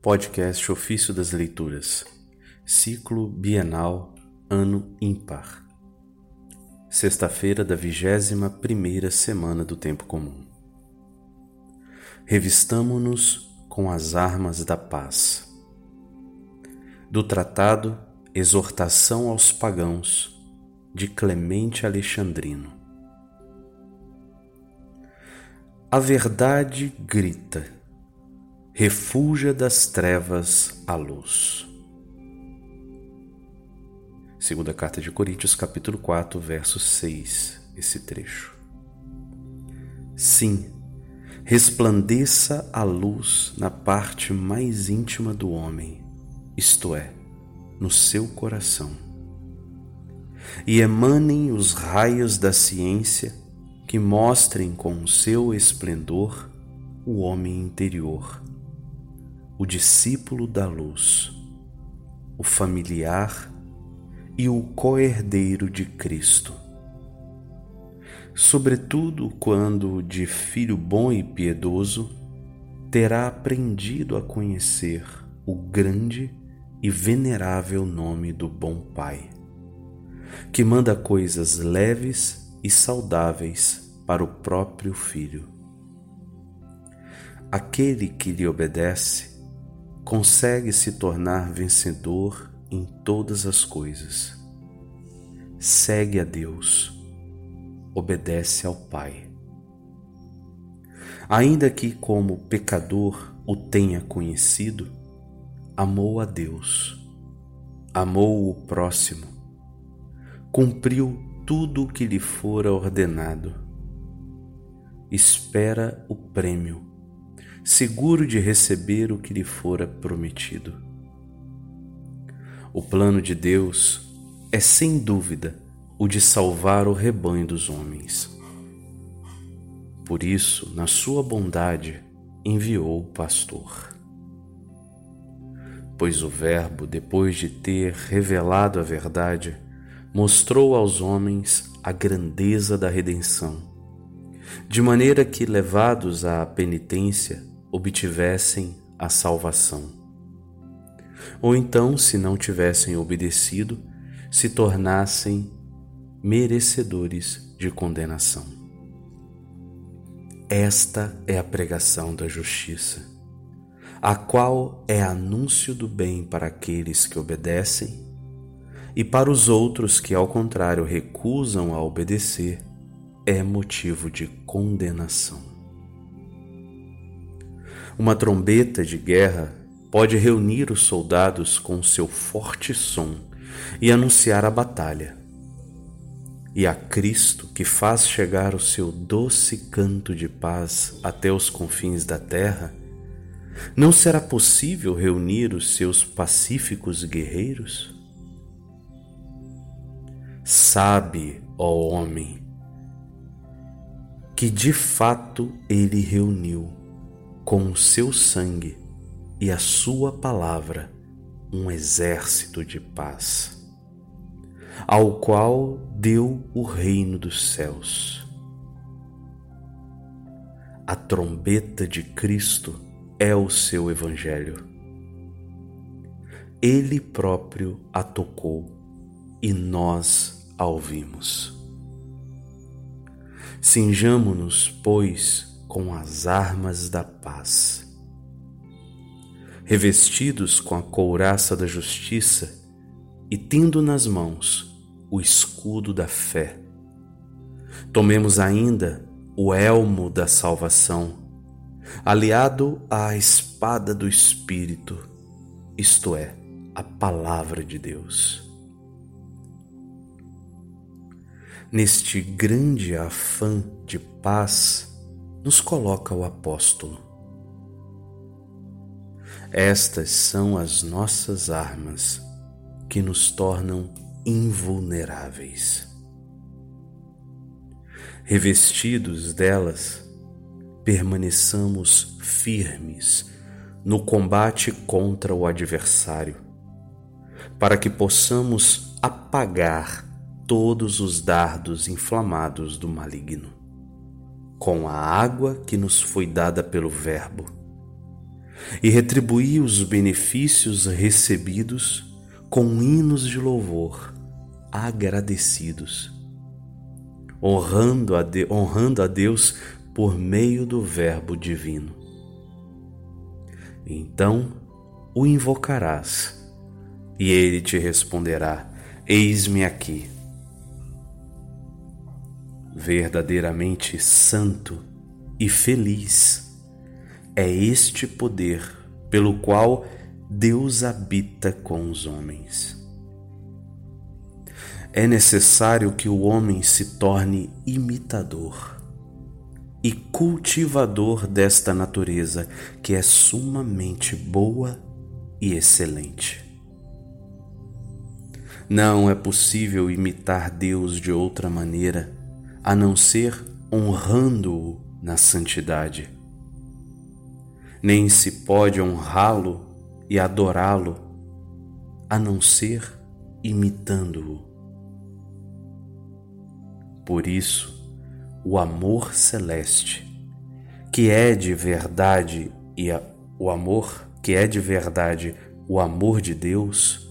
Podcast Ofício das Leituras, Ciclo Bienal, Ano Ímpar. Sexta-feira da vigésima primeira semana do Tempo Comum. Revistamo-nos com as armas da paz. Do Tratado Exortação aos Pagãos, de Clemente Alexandrino. A verdade grita refúgia das trevas a luz. Segunda carta de Coríntios, capítulo 4, verso 6, esse trecho. Sim, resplandeça a luz na parte mais íntima do homem, isto é, no seu coração. E emanem os raios da ciência que mostrem com o seu esplendor o homem interior o discípulo da luz, o familiar e o co-herdeiro de Cristo. Sobretudo quando, de filho bom e piedoso, terá aprendido a conhecer o grande e venerável nome do bom Pai, que manda coisas leves e saudáveis para o próprio Filho. Aquele que lhe obedece consegue se tornar vencedor em todas as coisas. Segue a Deus, obedece ao Pai. Ainda que, como pecador, o tenha conhecido, amou a Deus, amou o próximo, cumpriu tudo o que lhe fora ordenado, espera o prêmio seguro de receber o que lhe fora prometido. O plano de Deus é sem dúvida o de salvar o rebanho dos homens. Por isso, na sua bondade, enviou o pastor. Pois o Verbo, depois de ter revelado a verdade, mostrou aos homens a grandeza da redenção, de maneira que, levados à penitência, obtivessem a salvação. Ou então, se não tivessem obedecido, se tornassem merecedores de condenação. Esta é a pregação da justiça, a qual é anúncio do bem para aqueles que obedecem e para os outros que, ao contrário, recusam a obedecer, é motivo de condenação. Uma trombeta de guerra pode reunir os soldados com seu forte som e anunciar a batalha. E a Cristo, que faz chegar o seu doce canto de paz até os confins da terra, não será possível reunir os seus pacíficos guerreiros? Sabe, ó homem, que de fato ele reuniu com o seu sangue e a sua palavra um exército de paz, ao qual deu o reino dos céus. A trombeta de Cristo é o seu Evangelho. Ele próprio a tocou e nós a ouvimos. Sinjamo-nos, pois, com as armas da paz. Revestidos com a couraça da justiça e tendo nas mãos o escudo da fé, tomemos ainda o elmo da salvação, aliado à espada do Espírito, isto é, a palavra de Deus. Neste grande afã de paz, nos coloca o apóstolo. Estas são as nossas armas que nos tornam invulneráveis. Revestidos delas, permaneçamos firmes no combate contra o adversário, para que possamos apagar todos os dardos inflamados do maligno com a água que nos foi dada pelo Verbo, e retribuí os benefícios recebidos com hinos de louvor agradecidos, honrando a, de, honrando a Deus por meio do Verbo divino. Então o invocarás e ele te responderá: Eis-me aqui. Verdadeiramente santo e feliz é este poder pelo qual Deus habita com os homens. É necessário que o homem se torne imitador e cultivador desta natureza que é sumamente boa e excelente. Não é possível imitar Deus de outra maneira a não ser honrando-o na santidade nem se pode honrá-lo e adorá-lo a não ser imitando-o. Por isso, o amor celeste, que é de verdade e a, o amor que é de verdade o amor de Deus,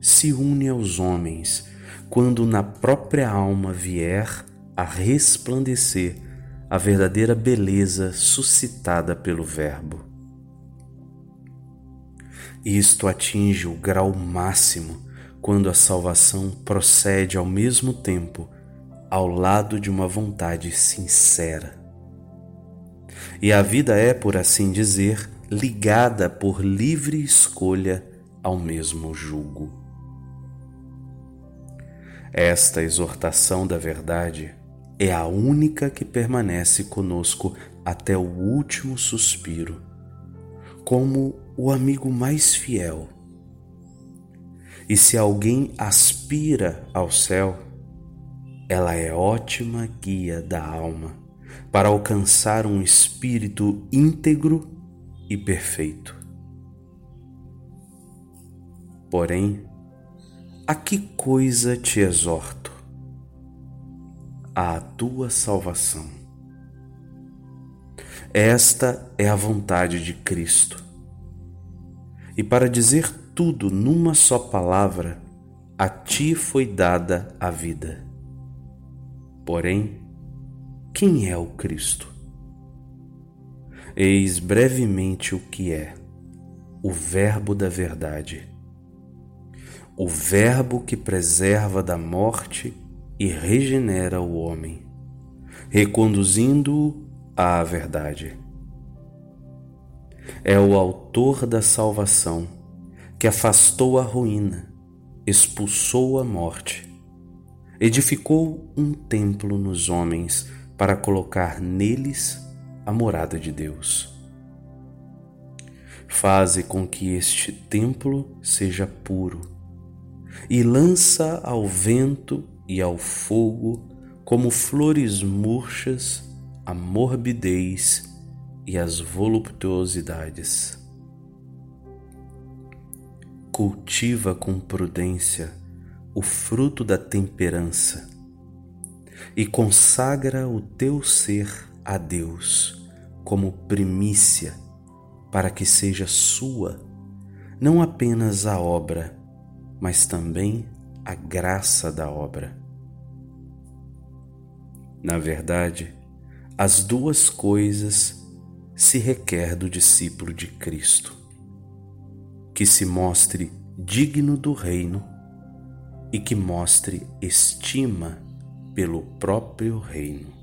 se une aos homens quando na própria alma vier a resplandecer a verdadeira beleza suscitada pelo Verbo. Isto atinge o grau máximo quando a salvação procede ao mesmo tempo ao lado de uma vontade sincera. E a vida é, por assim dizer, ligada por livre escolha ao mesmo jugo. Esta exortação da verdade é a única que permanece conosco até o último suspiro, como o amigo mais fiel. E se alguém aspira ao céu, ela é ótima guia da alma para alcançar um espírito íntegro e perfeito. Porém, a que coisa te exorto? À tua salvação. Esta é a vontade de Cristo. E para dizer tudo numa só palavra, a ti foi dada a vida. Porém, quem é o Cristo? Eis brevemente o que é: o Verbo da Verdade. O Verbo que preserva da morte e regenera o homem, reconduzindo-o à verdade. É o Autor da salvação que afastou a ruína, expulsou a morte, edificou um templo nos homens para colocar neles a morada de Deus. Faze com que este templo seja puro e lança ao vento e ao fogo, como flores murchas, a morbidez e as voluptuosidades. Cultiva com prudência o fruto da temperança e consagra o teu ser a Deus como primícia, para que seja sua não apenas a obra, mas também a graça da obra. Na verdade, as duas coisas se requer do discípulo de Cristo, que se mostre digno do reino e que mostre estima pelo próprio reino.